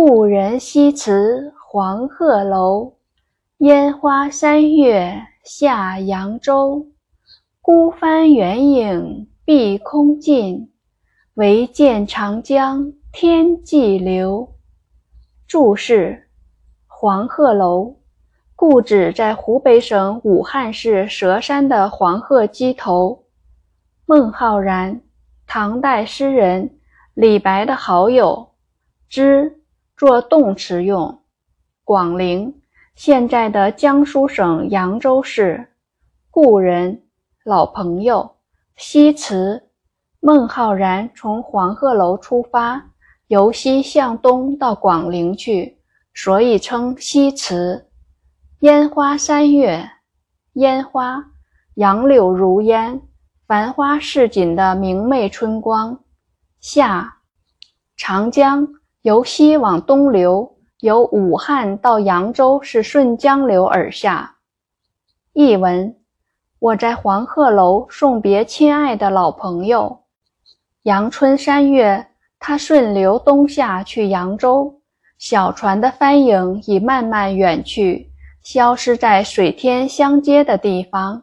故人西辞黄鹤楼，烟花三月下扬州。孤帆远影碧空尽，唯见长江天际流。注释：黄鹤楼，故址在湖北省武汉市佘山的黄鹤矶头。孟浩然，唐代诗人，李白的好友，之。作动词用。广陵，现在的江苏省扬州市。故人，老朋友。西辞，孟浩然从黄鹤楼出发，由西向东到广陵去，所以称西辞。烟花三月，烟花，杨柳如烟，繁花似锦的明媚春光。下，长江。由西往东流，由武汉到扬州是顺江流而下。译文：我在黄鹤楼送别亲爱的老朋友。阳春三月，他顺流东下去扬州，小船的帆影已慢慢远去，消失在水天相接的地方。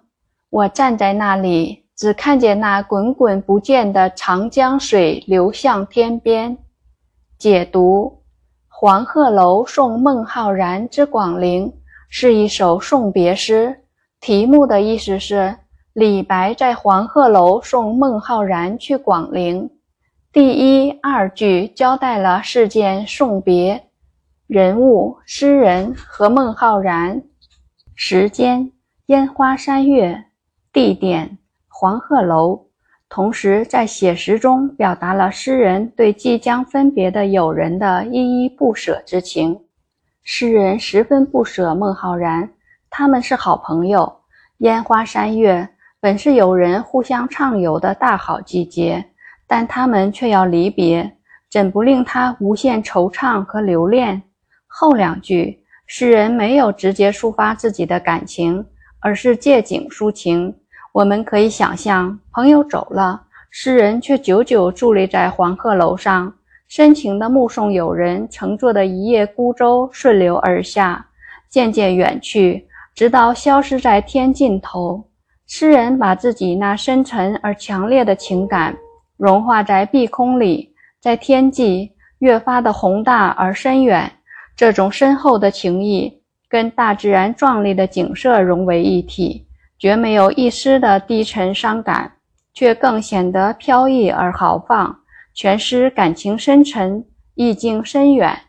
我站在那里，只看见那滚滚不见的长江水流向天边。解读《黄鹤楼送孟浩然之广陵》是一首送别诗，题目的意思是李白在黄鹤楼送孟浩然去广陵。第一、二句交代了事件送别，人物诗人和孟浩然，时间烟花三月，地点黄鹤楼。同时，在写实中表达了诗人对即将分别的友人的依依不舍之情。诗人十分不舍孟浩然，他们是好朋友。烟花三月本是友人互相畅游的大好季节，但他们却要离别，怎不令他无限惆怅和留恋？后两句，诗人没有直接抒发自己的感情，而是借景抒情。我们可以想象，朋友走了，诗人却久久伫立在黄鹤楼上，深情地目送友人乘坐的一叶孤舟顺流而下，渐渐远去，直到消失在天尽头。诗人把自己那深沉而强烈的情感融化在碧空里，在天际越发的宏大而深远。这种深厚的情谊跟大自然壮丽的景色融为一体。绝没有一丝的低沉伤感，却更显得飘逸而豪放。全诗感情深沉，意境深远。